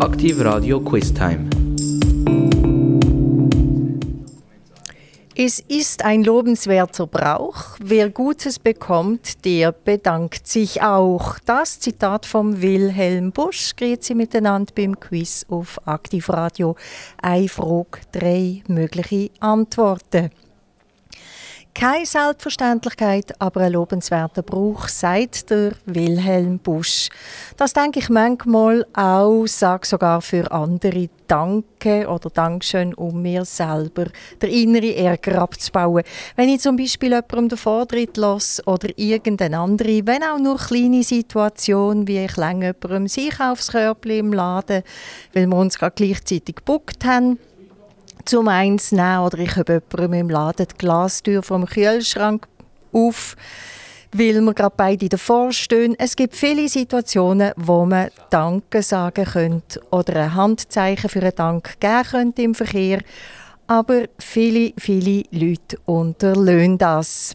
Aktiv Radio Quiz Time. Es ist ein lobenswerter Brauch. Wer Gutes bekommt, der bedankt sich auch. Das Zitat von Wilhelm Busch geht sie miteinander beim Quiz auf Aktivradio. Eine Frage, drei mögliche Antworten. Keine Selbstverständlichkeit, aber ein lobenswerter Brauch, sagt der Wilhelm Busch. Das denke ich manchmal auch, sage sogar für andere Danke oder Dankeschön, um mir selber den inneren Ärger abzubauen. Wenn ich zum Beispiel jemandem den Vortritt lasse oder irgendeine andere, wenn auch nur kleine Situation, wie ich lange jemandem das Einkaufskörbchen im Laden, weil wir uns gerade gleichzeitig gebuckt haben, zum eins nehmen oder ich habe jemandem im Laden die Glastür vom Kühlschrank auf, weil wir gerade beide davor stehen. Es gibt viele Situationen, wo man Danke sagen könnte oder ein Handzeichen für einen Dank geben könnte im Verkehr. Aber viele, viele Leute unterlöhnen das.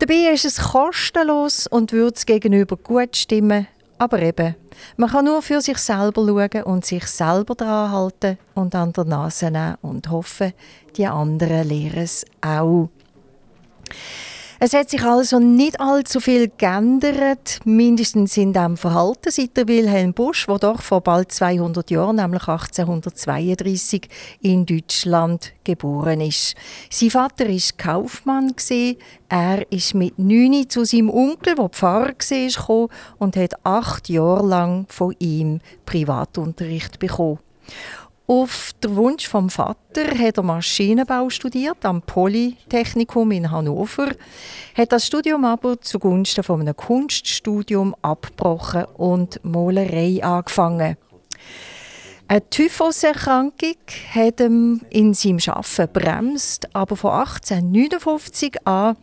Dabei ist es kostenlos und würde es gegenüber gut stimmen, aber eben, man kann nur für sich selber schauen und sich selber dran halten und an der Nase nehmen und hoffen, die anderen lehren es auch. Es hat sich also nicht allzu viel geändert, mindestens in dem Verhalten seit der Wilhelm Busch, der doch vor bald 200 Jahren, nämlich 1832, in Deutschland geboren ist. Sein Vater ist Kaufmann Er ist mit 9 zu seinem Onkel, der Pfarrer war, und hat acht Jahre lang von ihm Privatunterricht bekommen. Auf den Wunsch vom Vater hat er Maschinenbau studiert am Polytechnikum in Hannover, hat das Studium aber zugunsten von einem Kunststudium abgebrochen und Malerei angefangen. Eine Typhuserkrankung hat ihm in seinem Arbeiten bremst, aber von 1859 an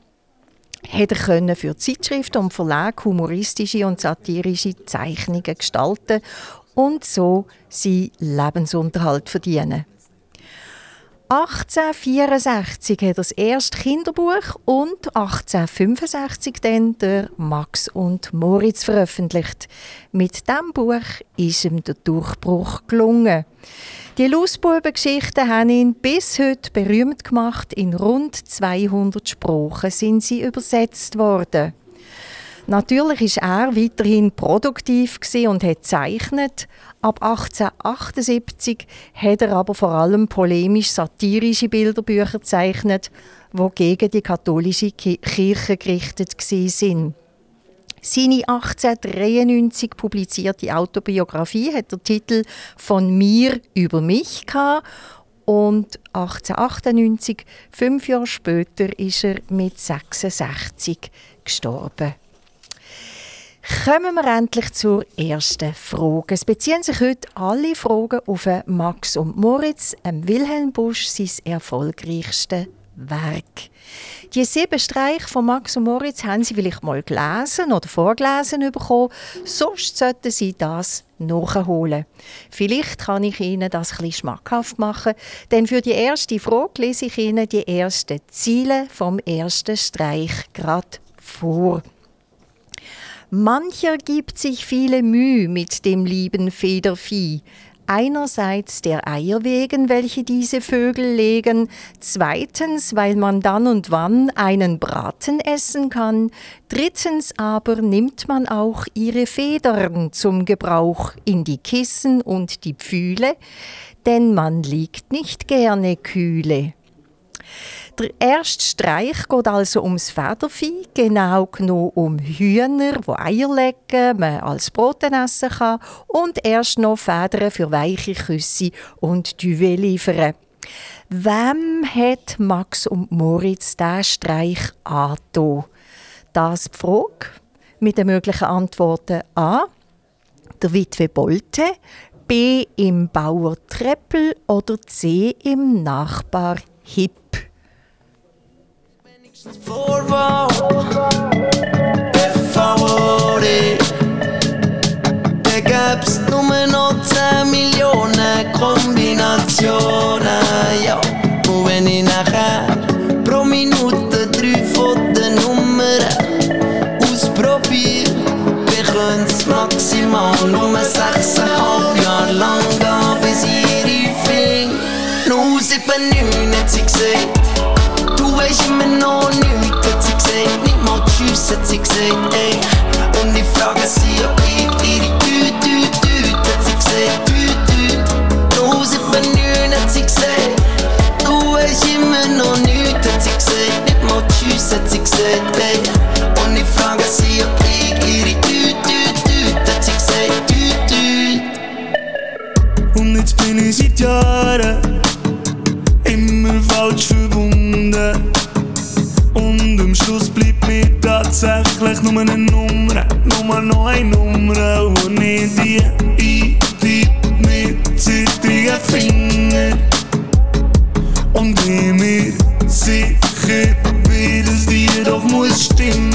hat er für Zeitschriften und Verlage humoristische und satirische Zeichnungen gestalten und so seinen Lebensunterhalt verdienen. 1864 hat er das erste Kinderbuch und 1865 dann der Max und Moritz veröffentlicht. Mit diesem Buch ist ihm der Durchbruch gelungen. Die Lustbubengeschichten haben ihn bis heute berühmt gemacht. In rund 200 Sprachen sind sie übersetzt worden. Natürlich war er weiterhin produktiv und hat zeichnet. Ab 1878 hat er aber vor allem polemisch-satirische Bilderbücher gezeichnet, die gegen die katholische Kirche gerichtet waren. Seine 1893 publizierte Autobiografie hat den Titel «Von mir über mich» gehabt und 1898, fünf Jahre später, ist er mit 66 gestorben. Kommen wir endlich zur ersten Frage. Es beziehen sich heute alle Fragen auf Max und Moritz, Wilhelm Busch, sein erfolgreichstes Werk. Die sieben Streiche von Max und Moritz haben Sie vielleicht mal gelesen oder vorgelesen bekommen. Sonst sollten Sie das nachholen. Vielleicht kann ich Ihnen das etwas schmackhaft machen, denn für die erste Frage lese ich Ihnen die ersten Ziele vom ersten Streich gerade vor. Mancher gibt sich viele Mühe mit dem lieben Federvieh. Einerseits der Eier wegen, welche diese Vögel legen, zweitens, weil man dann und wann einen Braten essen kann, drittens aber nimmt man auch ihre Federn zum Gebrauch in die Kissen und die Pfühle, denn man liegt nicht gerne kühle. Der erste Streich geht also ums Federvieh, genau genommen um Hühner, die Eier legen, man als Broten essen kann und erst noch Federn für weiche Küsse und Duvet liefern. Wem hat Max und Moritz diesen Streich angetan? Das die Frage mit den möglichen Antworten A. Der Witwe Bolte, B. im Bauer Treppel oder C. im Nachbar Hipp. Backups, numero 10 milione combinazioni. Immer noch nichts, hat sie gesagt. Nicht mal Tschüss, hat sie gesagt, ey. Und ich frage sie, ob ich ihre Tüte, Tüte, Tüte, hat sie gesagt, Tüte, Tüte. Noch seit man neun, hat sie gesagt. Du hast immer noch nichts, hat sie gesagt. Nicht mal Tschüss, hat sie gesagt, ey. Und ich frage sie, ob ich ihre Tüte, Tüte, Tüte, hat sie gesagt, Tüte, Tüte. Und jetzt bin ich seit Jahren immer falsch verbunden. Und Schluss bleibt mir tatsächlich nur eine Nummer, nur noch eine Nummer, wo ich die eintippe mit zittrigen Fingern. Und ich mir sicher bin, dass die doch muss stimmen.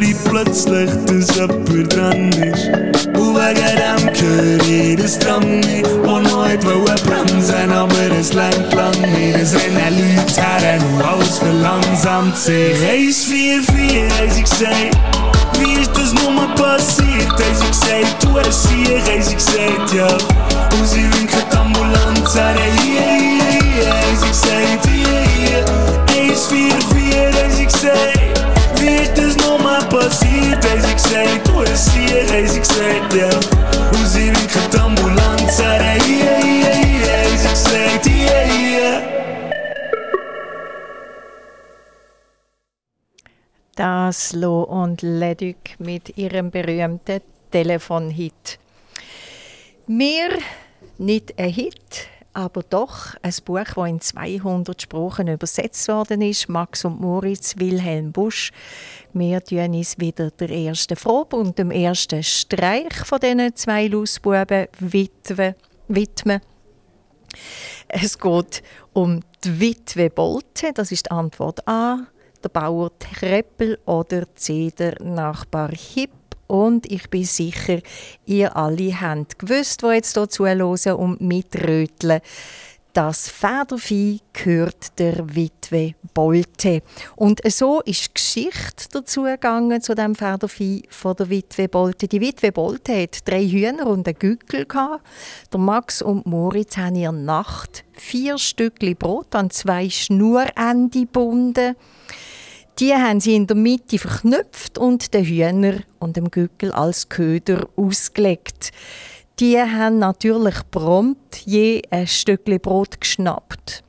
Ich plötzlich, dass jemand dran ist. Und wegen dem ich das Tram nicht, wo nicht wollte bremsen, aber es lenkt lang nicht. Es rennen Leute her und alles verlangsamt sich. 144 haben sie wie ist das nur mal passiert? Sie gesagt, du hast hier, sie gesagt, ja. Und sie winken die Ambulanz her, hier, hier, hier, haben sie gesagt, hier, hier. 144 haben sie gesagt. Wie das du hast haben sie gesagt, ja. Und sie winken die Ambulanz hier, hier, hier, haben sie gesagt, hier, hier. Das Lo und Leduc mit ihrem berühmten Telefonhit. Mir nicht ein Hit, aber doch ein Buch, das in 200 Sprachen übersetzt worden ist. Max und Moritz, Wilhelm Busch. Wir tun uns wieder der ersten Probe und dem ersten Streich von diesen zwei Lausbuben widmen. Es geht um die Witwe Bolte, das ist die Antwort A, der Bauer Treppel oder C, der Nachbar Hipp. Und ich bin sicher, ihr alle habt gewusst, die jetzt hier zuhören und mitröteln. Das Federvieh gehört der Witwe Bolte. Und so ist die Geschichte dazu gegangen, zu dem Federvieh von der Witwe Bolte. Die Witwe Bolte hat drei Hühner und einen Gückel. Der Max und Moritz haben ihr Nacht vier Stückchen Brot an zwei Schnurende gebunden. Die haben sie in der Mitte verknüpft und den Hühner und dem Gückel als Köder ausgelegt. Die haben natürlich prompt je ein Stückchen Brot geschnappt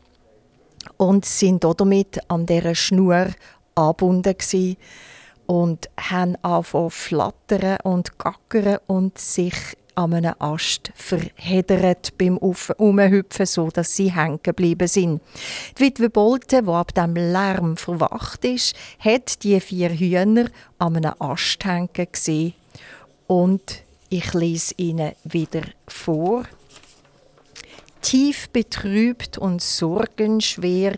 und sind damit an dieser Schnur angebunden und haben angefangen flattern und gackern und sich an einem Ast verheddert beim Umhüpfen, so dass sie hängen geblieben sind. Die Witwe Bolte, die ab dem Lärm verwacht ist, hat die vier Hühner an einem Ast hängen gesehen und ich lese Ihnen wieder vor. Tief betrübt und sorgenschwer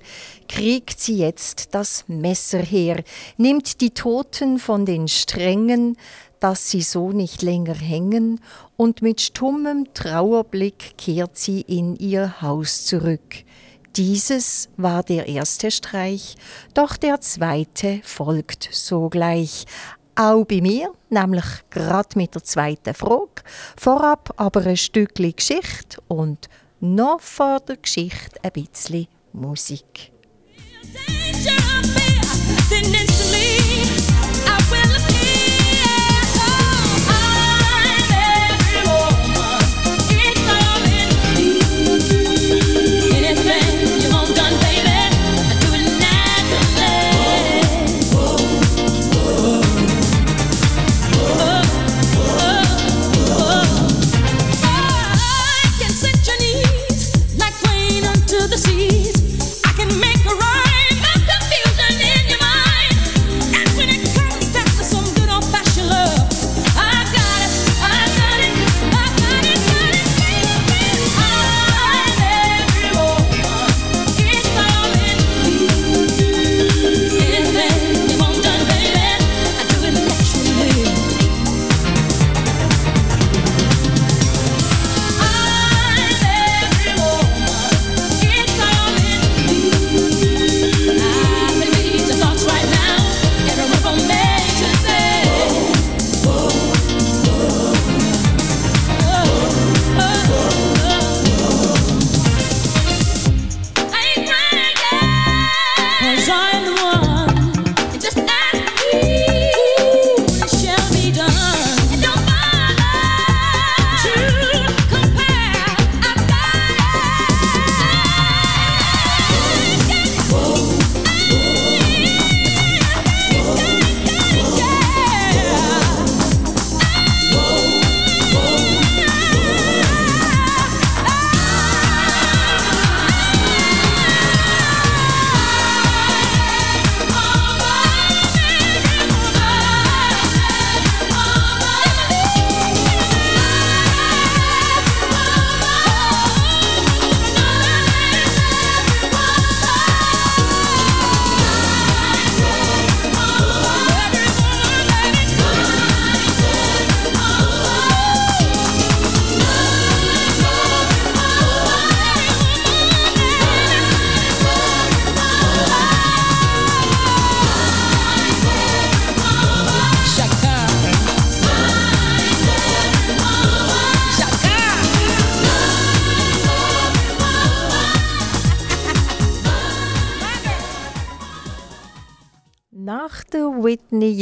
kriegt sie jetzt das Messer her, nimmt die Toten von den Strängen, dass sie so nicht länger hängen, und mit stummem Trauerblick kehrt sie in ihr Haus zurück. Dieses war der erste Streich, doch der zweite folgt sogleich. Auch bei mir, nämlich gerade mit der zweiten Frage. Vorab aber ein Stückchen Geschichte und noch vor der Geschichte ein bisschen Musik. Danger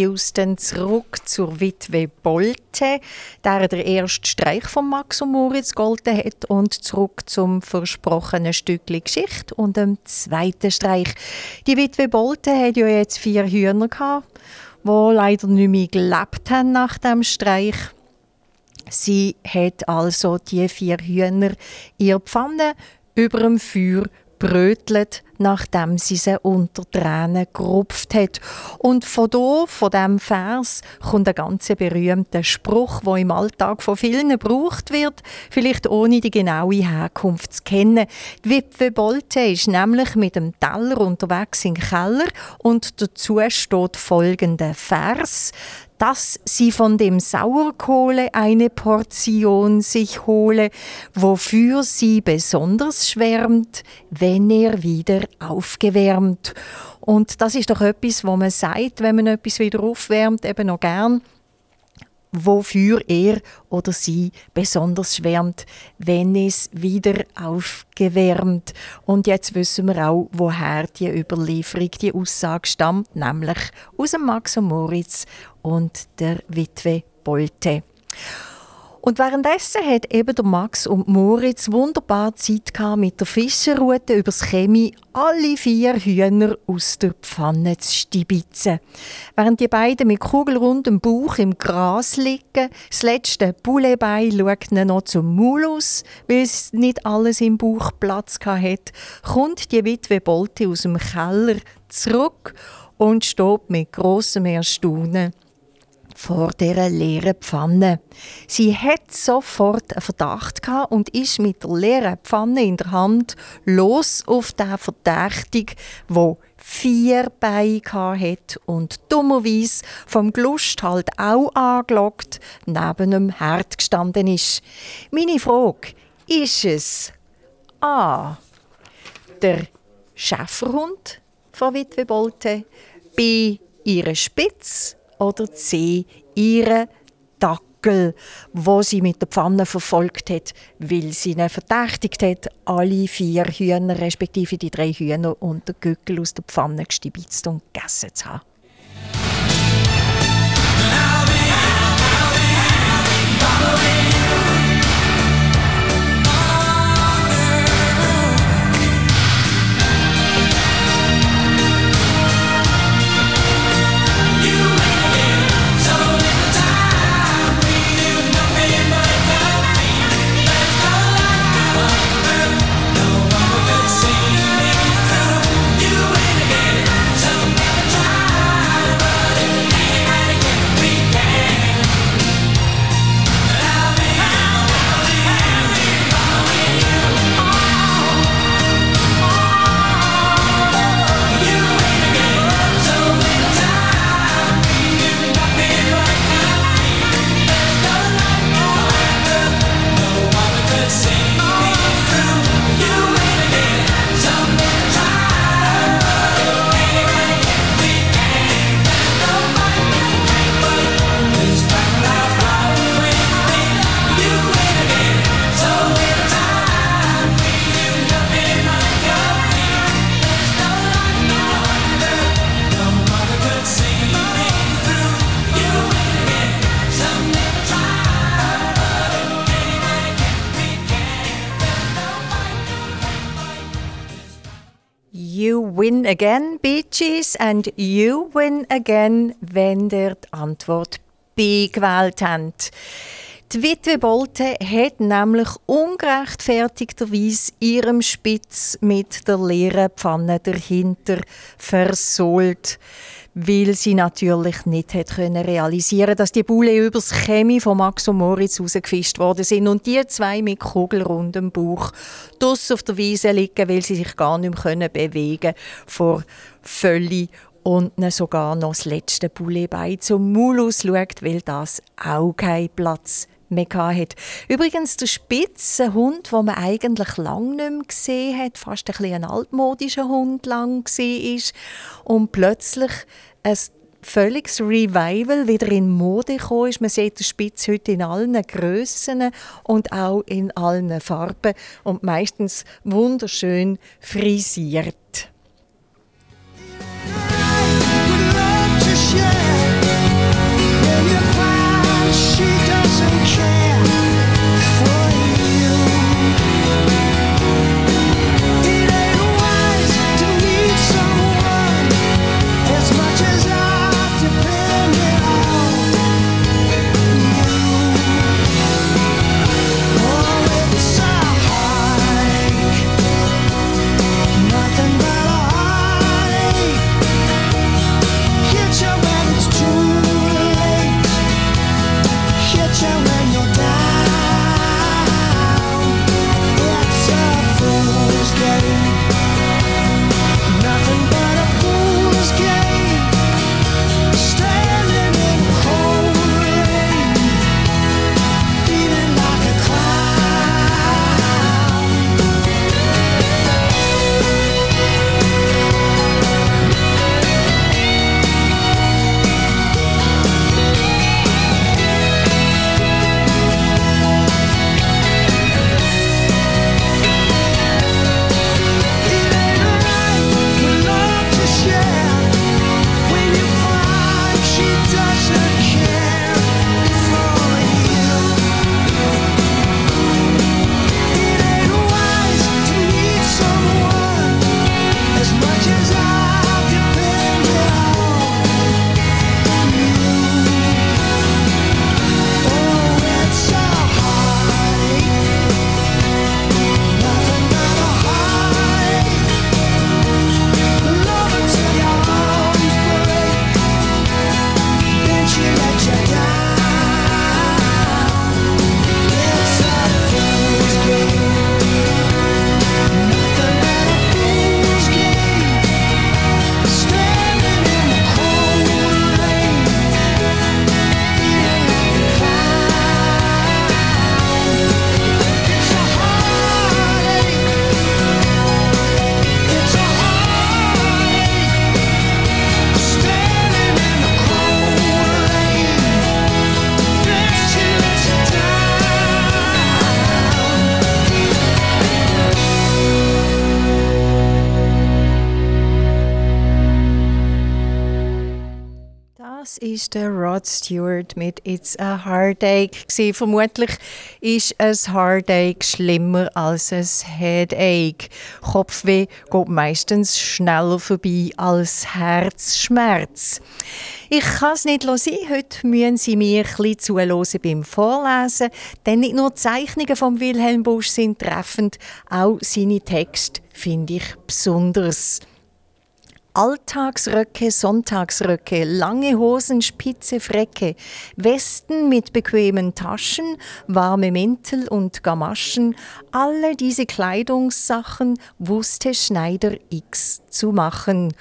Houston zurück zur Witwe Bolte, der der erste Streich von Max und Moritz golden hat und zurück zum versprochenen Stückli Geschichte und dem zweiten Streich. Die Witwe Bolte hat ja jetzt vier Hühner gehabt, wo leider nicht mehr gelebt haben nach dem Streich. Sie hat also die vier Hühner ihrer Pfanne über dem Feuer brötelt, nachdem sie sie unter Tränen gerupft hat. Und von da, von diesem Vers, kommt ein ganz berühmter Spruch, der im Alltag von vielen gebraucht wird, vielleicht ohne die genaue Herkunft zu kennen. Die Witwe Bolte ist nämlich mit dem Teller unterwegs im Keller und dazu steht folgender Vers dass sie von dem Sauerkohle eine Portion sich hole, wofür sie besonders schwärmt, wenn er wieder aufgewärmt. Und das ist doch etwas, wo man sagt, wenn man etwas wieder aufwärmt, eben noch gern wofür er oder sie besonders schwärmt, wenn es wieder aufgewärmt. Und jetzt wissen wir auch, woher die Überlieferung, die Aussage stammt, nämlich aus dem Max und Moritz und der Witwe Bolte. Und währenddessen hat eben der Max und Moritz wunderbar Zeit mit der Fischerrute übers Chemie alle vier Hühner aus der Pfanne zu stibitzen. Während die beiden mit kugelrundem Bauch im Gras liegen, das letzte Bouletbein schaut noch zum Maul aus, weil es nicht alles im Bauch Platz hat, kommt die Witwe Bolte aus dem Keller zurück und steht mit grossem Erstaunen vor dieser leeren Pfanne. Sie hat sofort einen Verdacht und ist mit der leeren Pfanne in der Hand los auf den Verdächtigen, wo vier Beine hat und dummerweise vom Glust halt auch angelockt neben einem Herd gestanden ist. Meine Frage, ist es A. der Schäferhund von Witwe Bolte, B. ihre Spitz oder C. ihre Dackel, wo sie mit der Pfanne verfolgt hat, weil sie ihn verdächtigt hat, alle vier Hühner, respektive die drei Hühner und der Gückel aus der Pfanne gestibitzt und gegessen zu haben. Again, Bitches, and you win again, wenn ihr die Antwort B gewählt habt. Die Witwe Bolte hat nämlich ungerechtfertigterweise ihrem Spitz mit der leeren Pfanne dahinter versohlt weil sie natürlich nicht hat können realisieren dass die Bulle übers Chemie von Max und Moritz rausgefischt worden sind und die zwei mit kugelrundem Bauch dus auf der Wiese liegen, weil sie sich gar nicht mehr können bewegen vor Völlig und ihnen sogar noch das letzte Bullebein zum Maul ausschaut, weil das auch keinen Platz mehr hat. Übrigens der spitze Hund, den man eigentlich lang nicht mehr gesehen hat, fast ein, bisschen ein altmodischer Hund lang war und plötzlich ein völliges Revival wieder in Mode gekommen ist. Man sieht den Spitz heute in allen Grössen und auch in allen Farben und meistens wunderschön frisiert. Rod Stewart mit It's a Heartache. gewesen. Vermutlich ist ein Heartache schlimmer als ein Headache. Kopfweh geht meistens schneller vorbei als Herzschmerz. Ich kann es nicht sein. Heute müssen Sie mir bisschen zuhören beim Vorlesen. Denn nicht nur die Zeichnungen von Wilhelm Busch sind treffend, auch seine Texte finde ich besonders. Alltagsröcke, Sonntagsröcke, lange Hosen, spitze Frecke, Westen mit bequemen Taschen, warme Mäntel und Gamaschen, alle diese Kleidungssachen wusste Schneider X zu machen.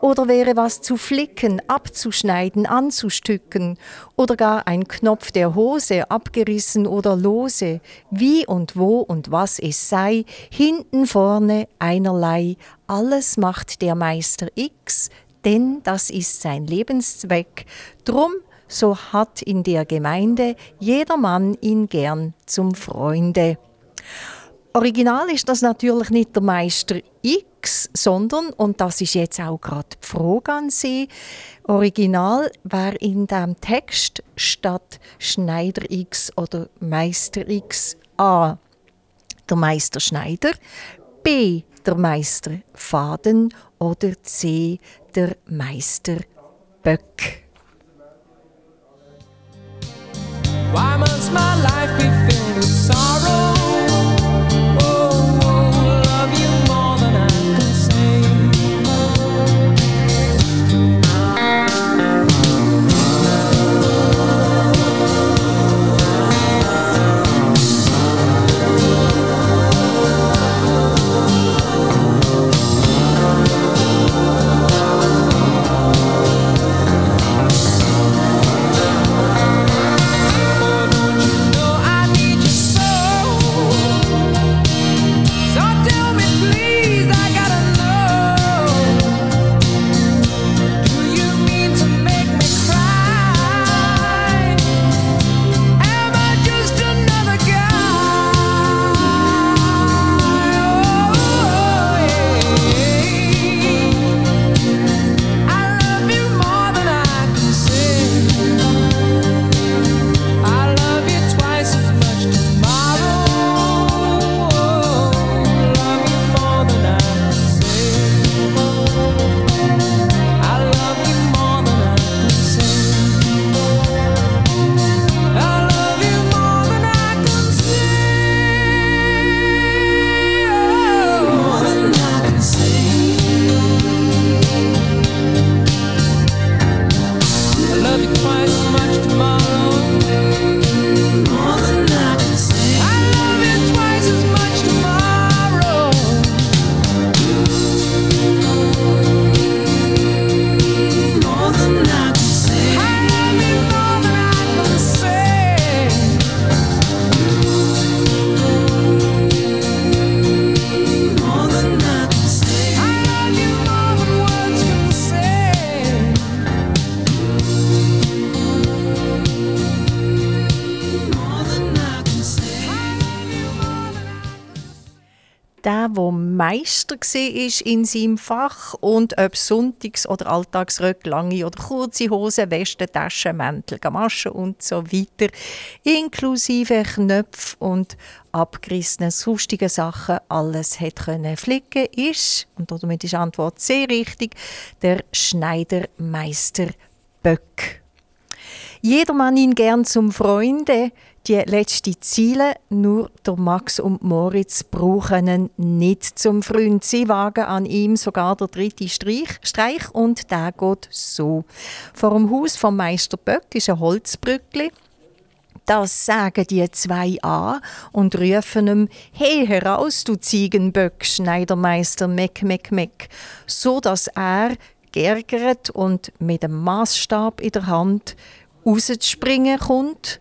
Oder wäre was zu flicken, abzuschneiden, anzustücken, oder gar ein Knopf der Hose abgerissen oder lose, wie und wo und was es sei, hinten vorne einerlei, alles macht der Meister X, denn das ist sein Lebenszweck. Drum, so hat in der Gemeinde jedermann ihn gern zum Freunde. Original ist das natürlich nicht der Meister X, sondern, und das ist jetzt auch gerade die Frage an Sie, Original wäre in dem Text statt Schneider X oder Meister X A. Der Meister Schneider, B. Der Meister Faden oder C. Der Meister Böck. Why must my life be Meister war in seinem Fach und ob Sonntags- oder Alltagsröcke, lange oder kurze Hosen, Westen, Taschen, Mäntel, Gamaschen und so weiter, inklusive Knöpfe und abgerissene sonstige Sachen, alles hat können flicken, ist, und damit ist die Antwort sehr richtig, der Schneidermeister Böck. Jedermann ihn gern zum Freunde. Die letzte Ziele, nur der Max und Moritz brauchen ihn nicht zum Freund. Sie wagen an ihm sogar der dritte Streich, Streich und der geht so. Vor dem Haus vom Meister Böck ist ein Holzbrückli. Das sagen die zwei an und rufen ihm, hey heraus, du Ziegenböck, Schneidermeister Meck, Meck, Meck, so dass er geärgert und mit dem Maßstab in der Hand rauszuspringen kommt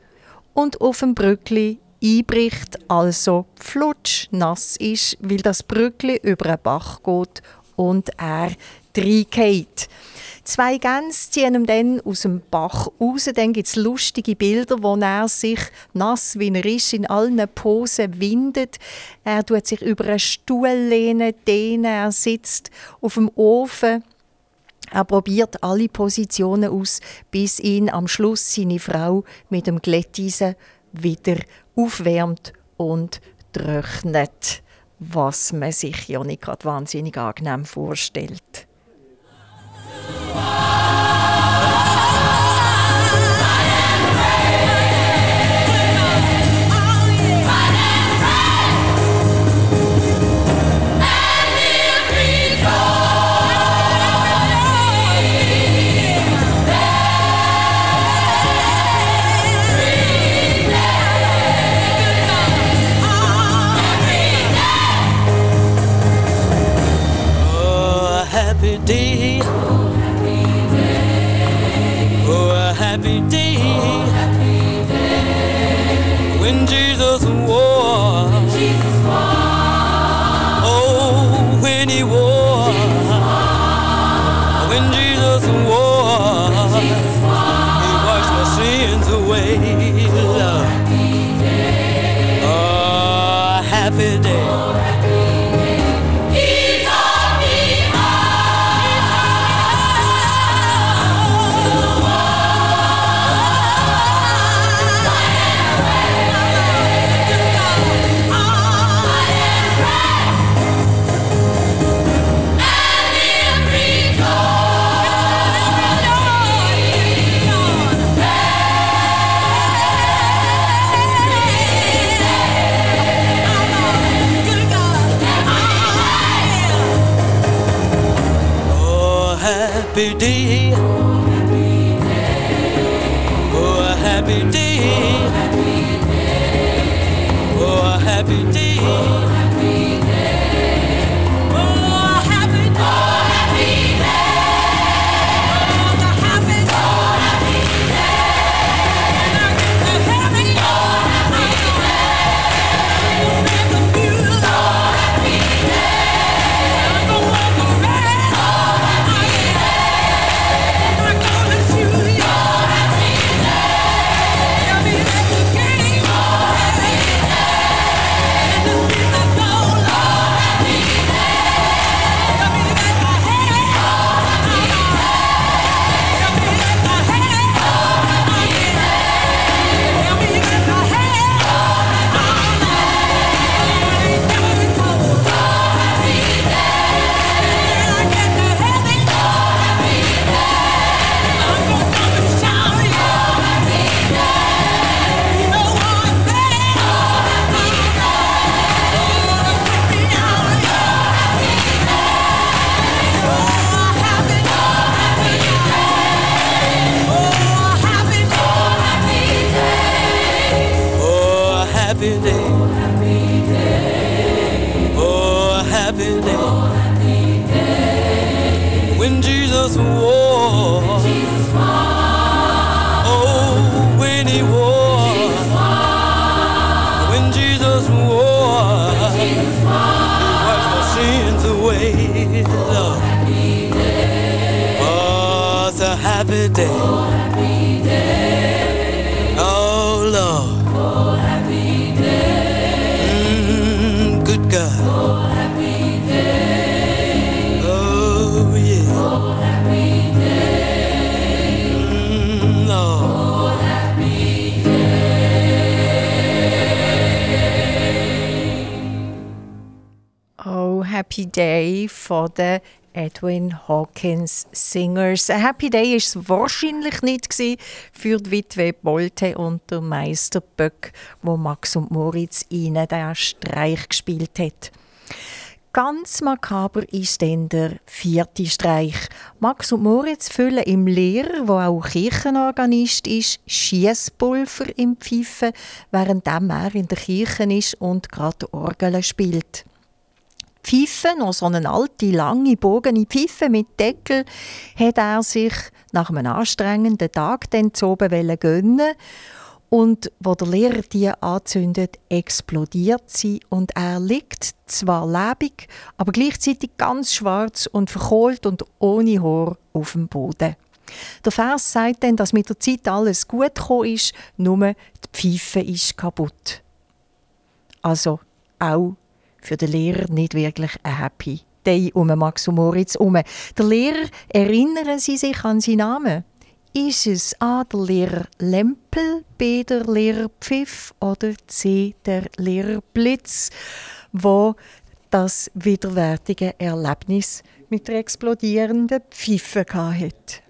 und auf dem Brückli einbricht, also flutsch nass ist, weil das Brückli über einen Bach geht und er reingeht. Zwei Gänse ziehen ihm dann aus dem Bach raus. Dann gibt es lustige Bilder, wo er sich, nass wie er ist, in allen Posen windet. Er tut sich über einen Stuhl lehnen, dehnen, er sitzt auf dem Ofen. Er probiert alle Positionen aus, bis ihn am Schluss seine Frau mit dem Glätteisen wieder aufwärmt und trocknet, was man sich ja nicht gerade wahnsinnig angenehm vorstellt. Den Edwin Hawkins Singers. Ein Happy Day ist es wahrscheinlich nicht gewesen für die Witwe Bolte und der Meister Böck, wo Max und Moritz ihnen den Streich gespielt hat. Ganz makaber ist dann der vierte Streich. Max und Moritz füllen im Lehrer, wo auch Kirchenorganist ist, Schiesspulver im Pfeifen, während er in der Kirche ist und gerade Orgel spielt. Pfeife, noch so eine alte, lange, bogene Pfeife mit Deckel, hat er sich nach einem anstrengenden Tag dann zu oben gönnen und wo der Lehrer die anzündet, explodiert sie und er liegt zwar lebendig, aber gleichzeitig ganz schwarz und verkohlt und ohne Haar auf dem Boden. Der Vers sagt dann, dass mit der Zeit alles gut gekommen ist, nur die Pfeife ist kaputt. Also auch für den Lehrer nicht wirklich ein Happy Partei um Max und Moritz herum. Der Lehrer, erinnern Sie sich an seinen Namen? Ist es A, der Lehrer Lempel, B, der Lehrer Pfiff oder C, der Lehrer Blitz, wo das widerwärtige Erlebnis mit der explodierenden Pfeife hatte?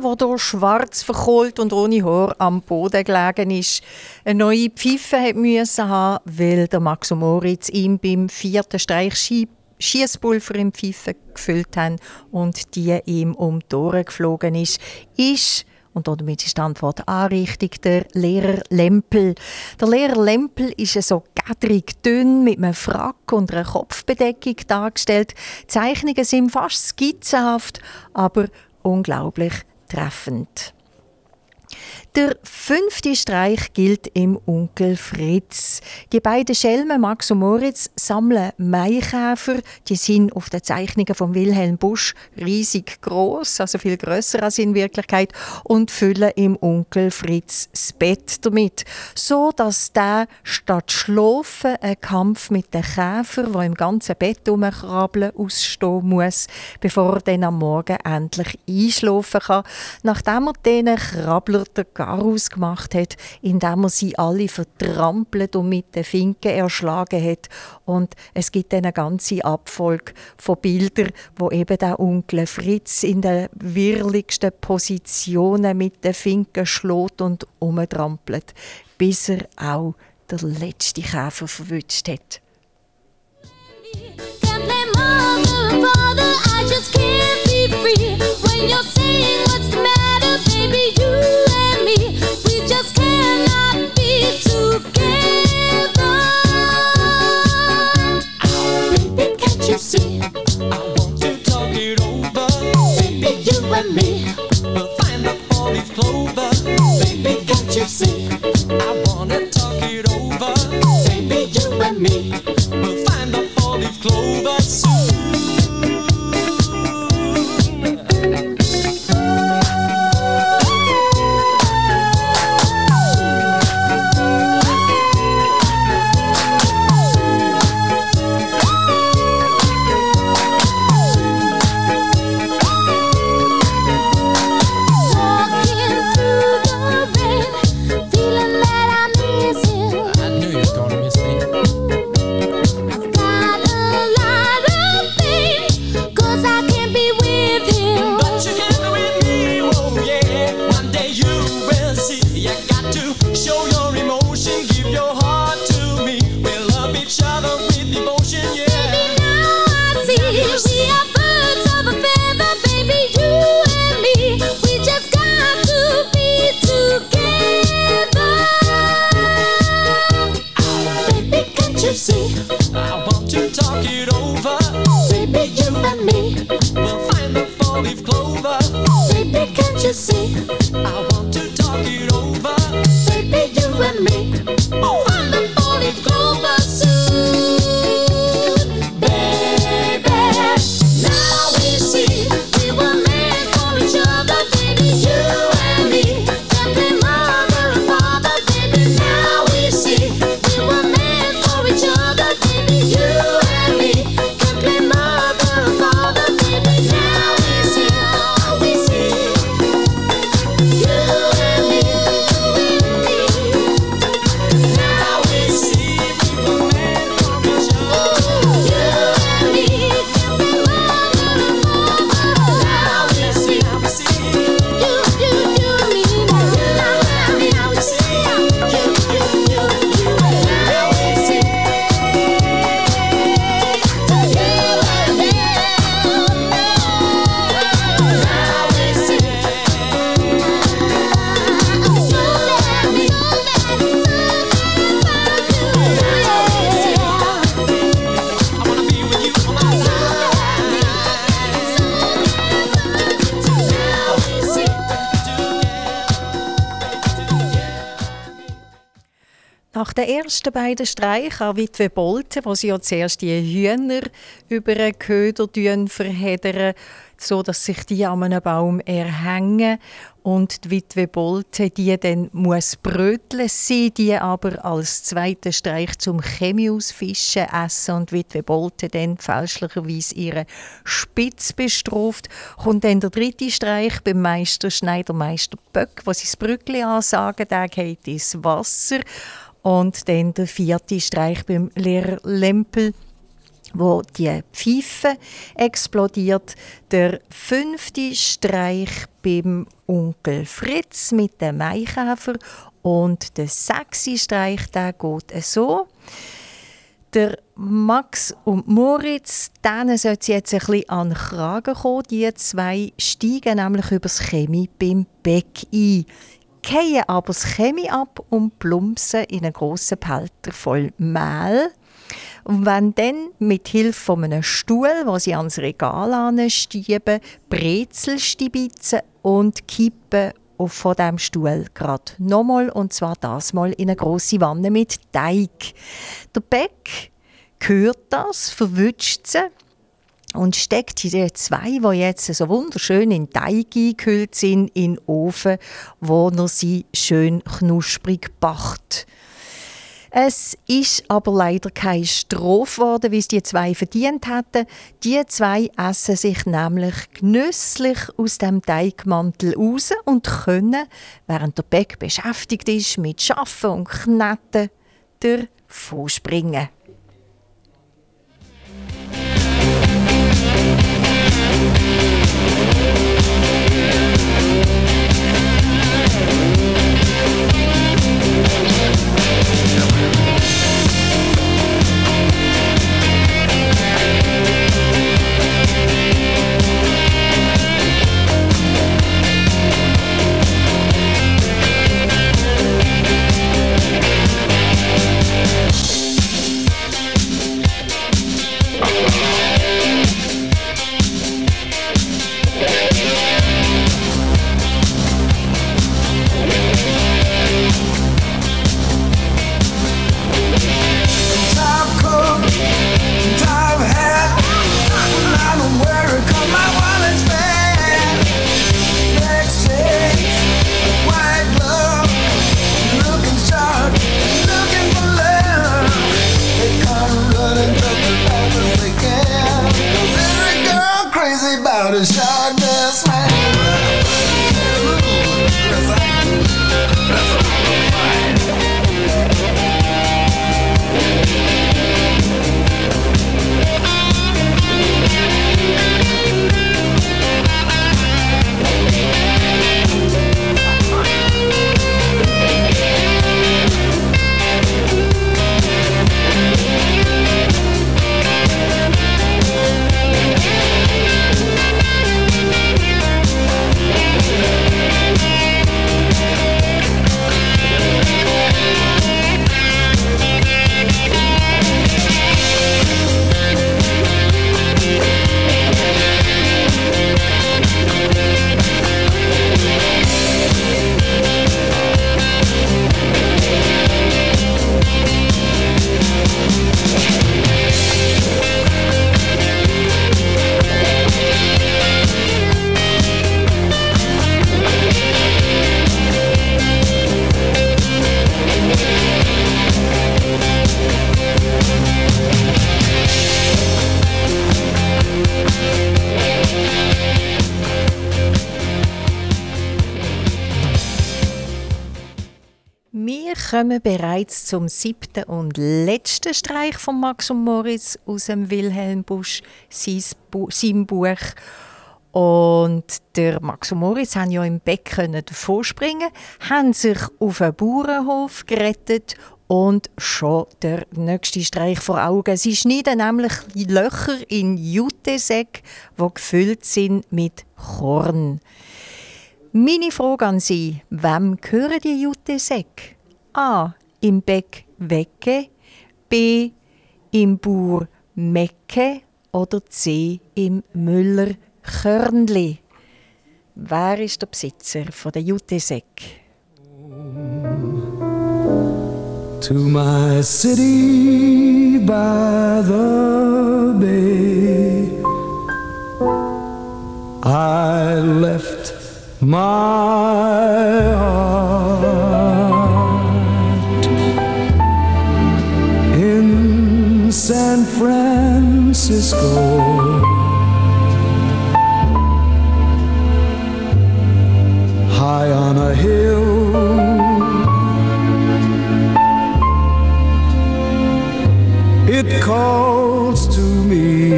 Der, hier schwarz verkohlt und ohne Haar am Boden gelegen ist, eine neue Pfeife hat haben, weil der Max und Moritz ihm beim vierten Streich Ski Schiesspulver in die Pfeife gefüllt haben und die ihm um die Ohren geflogen ist, ist und damit ist die Antwort anrichtig, der Lehrer Lempel. Der Lehrer Lempel ist so gadrig dünn mit einem Frack und einer Kopfbedeckung dargestellt. Die Zeichnungen sind fast skizzenhaft, aber unglaublich treffend. Der fünfte Streich gilt im Onkel Fritz. Die beiden Schelmen Max und Moritz sammeln Maikäfer. Die sind auf den Zeichnungen von Wilhelm Busch riesig groß, also viel größer als in Wirklichkeit, und füllen im Onkel Fritz das Bett damit, so dass der statt schlafen einen Kampf mit den Käfer, der im ganzen Bett umkrabbeln, ausstehen muss, bevor er dann am Morgen endlich einschlafen kann. Nachdem er diesen krabbelt Garaus gemacht hat, indem er sie alle vertrampelt und mit den Finken erschlagen hat. Und es gibt eine ganze Abfolge von Bildern, wo eben der Onkel Fritz in den wirrligsten Positionen mit den Finken schlägt und umtrampelt, bis er auch der letzte Käfer verwünscht hat. Can't play mother father, I just can't be free. When you're you see? I want to talk it over. Baby, you and me. We'll find the four-leaf clover. Baby, can't you see? Den ersten beiden Streichen an Witwe Bolte, wo sie ja zuerst die Hühner über den Köder verheddern, so dass sich die an einem Baum erhängen. Und die Witwe Bolte die dann muss bröteln, sie die aber als zweiten Streich zum Chemie ausfischen essen. Und die Witwe Bolte dann fälschlicherweise ihre Spitz bestraft, kommt dann der dritte Streich beim Meister Schneidermeister Böck, wo sie das Brückli ansagen, der geht ins Wasser und dann der vierte Streich beim Lehrer Lempel, wo die Pfeife explodiert. Der fünfte Streich beim Onkel Fritz mit dem Maikäfer und der sechste Streich, der geht so. Der Max und Moritz, denen sollte es jetzt ein bisschen an den Kragen kommen. Die zwei steigen nämlich über das Chemie beim Beck ein, gehen aber das Chemie ab und plumpsen in einen grossen Behälter voll Mehl. Und wenn dann mit Hilfe von einem Stuhl, wo sie ans Regal anstieben, Brezel stibitzen und kippen auf von dem Stuhl gerade nochmal und zwar das mal in eine große Wanne mit Teig. Der Beck hört das, verwünscht sie und steckt die zwei, die jetzt so wunderschön in Teig eingehüllt sind, in den Ofen, wo er sie schön knusprig backt. Es ist aber leider keine Strophe geworden, wie es die zwei verdient hätten. Die zwei essen sich nämlich genüsslich aus dem Teigmantel raus und können, während der Beck beschäftigt ist mit Schaffen und Kneten, davon springen. Kommen bereits zum siebten und letzten Streich von Max und Moritz aus dem Wilhelm Busch, sein Bu- seinem Buch. Und der Max und Moritz haben ja im Beck können davonspringen, haben sich auf einen Bauernhof gerettet und schon der nächste Streich vor Augen. Sie schneiden nämlich Löcher in Jutesäcke, die gefüllt sind mit Korn. Meine Frage an Sie, wem gehören die Jutesäcke? A. Im Beck Wecke, B. Im Bauer Mecke oder C. Im Müller Körnli? Wer ist der Besitzer von der Jutesäcke? to my city by the bay. I left my heart Francisco. High on a hill it calls to me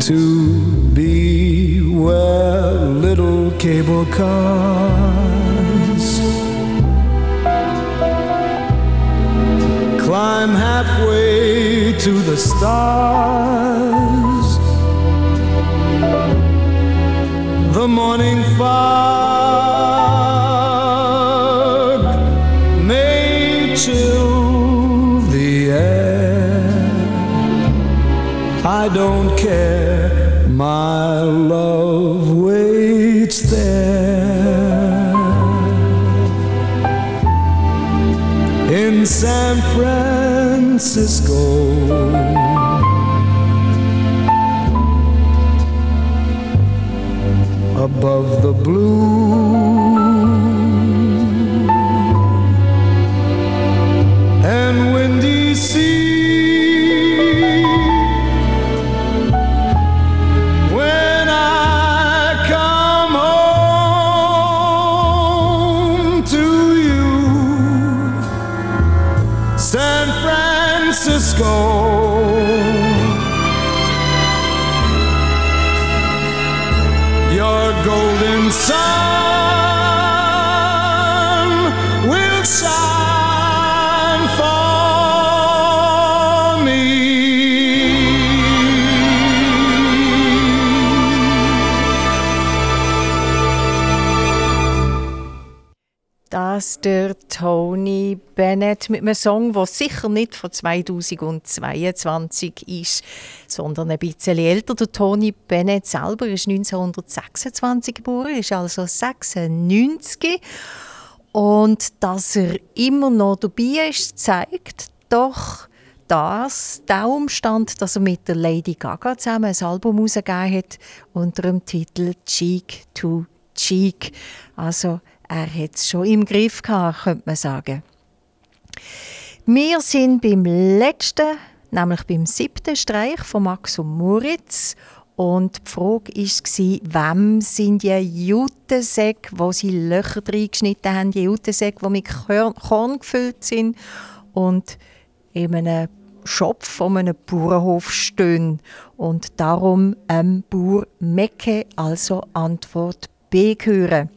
to be where little cable cars climb halfway to the stars. The morning fog may chill the air. I don't care, my love waits there in San Bennett mit einem Song, der sicher nicht von 2022 ist, sondern ein bisschen älter. Der Tony Bennett selber ist 1926 geboren, ist also 96. Und dass er immer noch dabei ist, zeigt doch das, der Umstand, dass er mit der Lady Gaga zusammen ein Album herausgegeben hat unter dem Titel Cheek to Cheek. Also er hat es schon im Griff gehabt, könnte man sagen. Wir sind beim letzten, nämlich beim siebten Streich von Max und Moritz. Und die Frage war, wem sind die Jutensäcke, wo sie Löcher reingeschnitten haben, die Jutensäcke, die mit Korn, gefüllt sind und in einem Schopf von einem Bauernhof stehen. Und darum ähm, Bauer Mecke, also Antwort B gehören.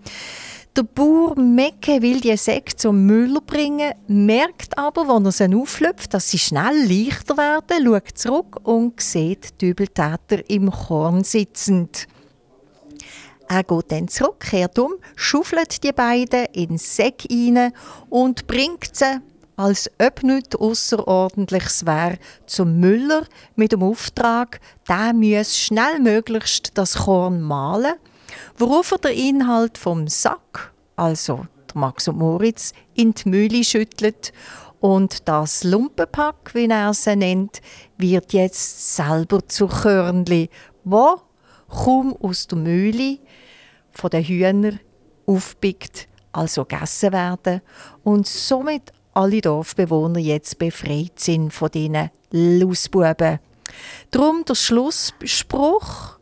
Der Bauer Mecke will die Säcke zum Müller bringen, merkt aber, wenn er sie auflöpft, dass sie schnell leichter werden, schaut zurück und sieht die Übeltäter im Korn sitzend. Er geht dann zurück, kehrt um, schaufelt die beiden in den Säck rein und bringt sie, als ob nichts Ausserordentliches wäre, zum Müller mit dem Auftrag, der müsse schnellmöglichst das Korn mahlen worauf er den Inhalt vom Sack, also der Max und Moritz, in die Mühle schüttelt. Und das Lumpenpack, wie er sie nennt, wird jetzt selber zu Körnli, wo? Kaum aus der Mühle von den Hühnern aufpickt, also gegessen werden. Und somit alle Dorfbewohner jetzt befreit sind von diesen Lausbuben. Drum der Schlussspruch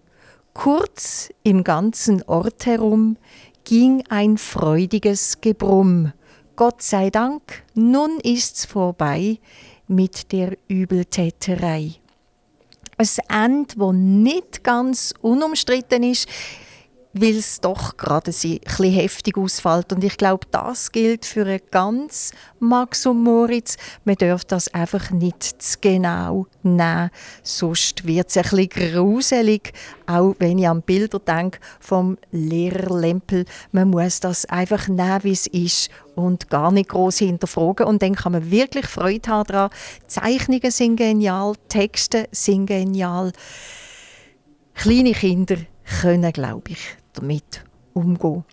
Kurz im ganzen Ort herum ging ein freudiges Gebrumm. Gott sei Dank, nun ist's vorbei mit der Übeltäterei. Ein Ende, wo nicht ganz unumstritten ist, weil es doch gerade ein bisschen heftig ausfällt. Und ich glaube, das gilt für einen ganz Max und Moritz. Man darf das einfach nicht zu genau nehmen, sonst wird es ein bisschen gruselig. Auch wenn ich an Bilder denke vom Lehrer Lempel. Man muss das einfach nehmen, wie es ist und gar nicht groß hinterfragen. Und dann kann man wirklich Freude haben daran. Zeichnungen sind genial, Texte sind genial. Kleine Kinder können, glaube ich, damit umgehen.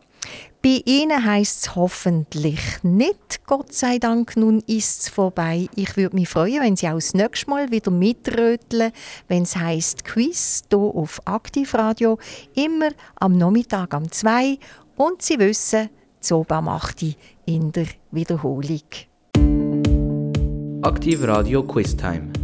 Bei ihnen heisst es hoffentlich nicht, Gott sei Dank, nun ist es vorbei. Ich würde mich freuen, wenn Sie auch das nächste Mal wieder mitröteln, wenn es heisst Quiz hier auf Aktivradio, immer am Nachmittag um 2 und Sie wissen, Zoba macht die in der Wiederholung. Aktiv Radio Quiz Time.